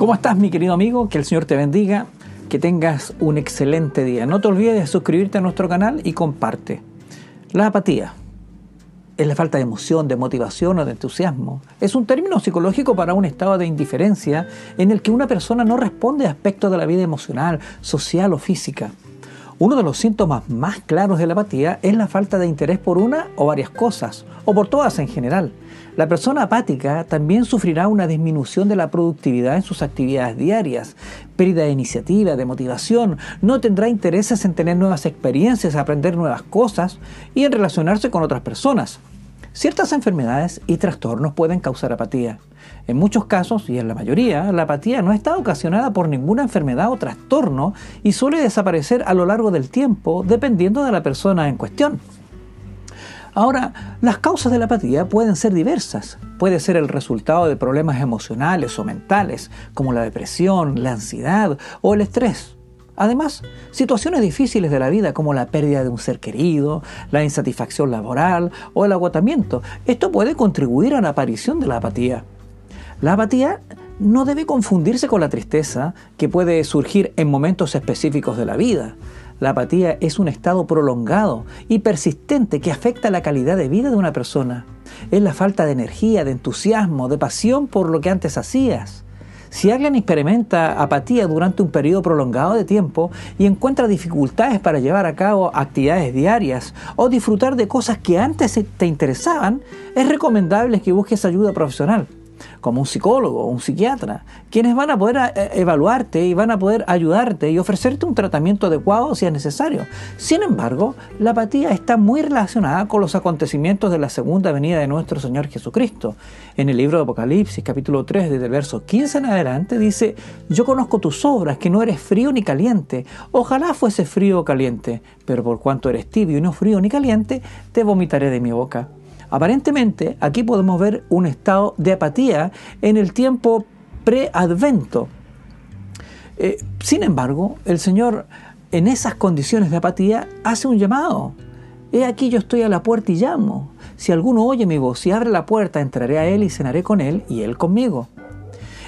¿Cómo estás mi querido amigo? Que el Señor te bendiga, que tengas un excelente día. No te olvides de suscribirte a nuestro canal y comparte. La apatía es la falta de emoción, de motivación o de entusiasmo. Es un término psicológico para un estado de indiferencia en el que una persona no responde a aspectos de la vida emocional, social o física. Uno de los síntomas más claros de la apatía es la falta de interés por una o varias cosas, o por todas en general. La persona apática también sufrirá una disminución de la productividad en sus actividades diarias, pérdida de iniciativa, de motivación, no tendrá intereses en tener nuevas experiencias, aprender nuevas cosas y en relacionarse con otras personas. Ciertas enfermedades y trastornos pueden causar apatía. En muchos casos, y en la mayoría, la apatía no está ocasionada por ninguna enfermedad o trastorno y suele desaparecer a lo largo del tiempo dependiendo de la persona en cuestión. Ahora, las causas de la apatía pueden ser diversas. Puede ser el resultado de problemas emocionales o mentales, como la depresión, la ansiedad o el estrés. Además, situaciones difíciles de la vida como la pérdida de un ser querido, la insatisfacción laboral o el agotamiento, esto puede contribuir a la aparición de la apatía. La apatía no debe confundirse con la tristeza que puede surgir en momentos específicos de la vida. La apatía es un estado prolongado y persistente que afecta la calidad de vida de una persona. Es la falta de energía, de entusiasmo, de pasión por lo que antes hacías. Si alguien experimenta apatía durante un periodo prolongado de tiempo y encuentra dificultades para llevar a cabo actividades diarias o disfrutar de cosas que antes te interesaban, es recomendable que busques ayuda profesional como un psicólogo o un psiquiatra, quienes van a poder eh, evaluarte y van a poder ayudarte y ofrecerte un tratamiento adecuado si es necesario. Sin embargo, la apatía está muy relacionada con los acontecimientos de la segunda venida de nuestro Señor Jesucristo. En el libro de Apocalipsis, capítulo 3, desde el verso 15 en adelante, dice, yo conozco tus obras, que no eres frío ni caliente. Ojalá fuese frío o caliente, pero por cuanto eres tibio y no frío ni caliente, te vomitaré de mi boca. Aparentemente, aquí podemos ver un estado de apatía en el tiempo pre-advento. Eh, sin embargo, el Señor en esas condiciones de apatía hace un llamado. He aquí yo estoy a la puerta y llamo. Si alguno oye mi voz y abre la puerta, entraré a Él y cenaré con Él y Él conmigo.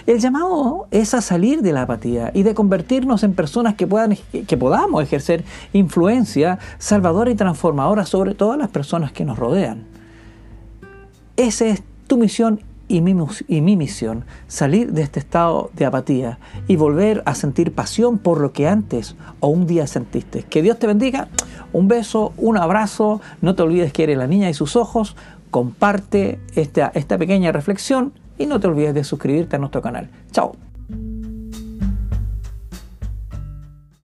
El llamado es a salir de la apatía y de convertirnos en personas que, puedan, que podamos ejercer influencia salvadora y transformadora sobre todas las personas que nos rodean. Esa es tu misión y mi, misión, salir de este estado de apatía y volver a sentir pasión por lo que antes o un día sentiste. Que Dios te bendiga, un beso, un abrazo, no te olvides que eres la niña y sus ojos, comparte esta, esta pequeña reflexión y no te olvides de suscribirte a nuestro canal. Chao.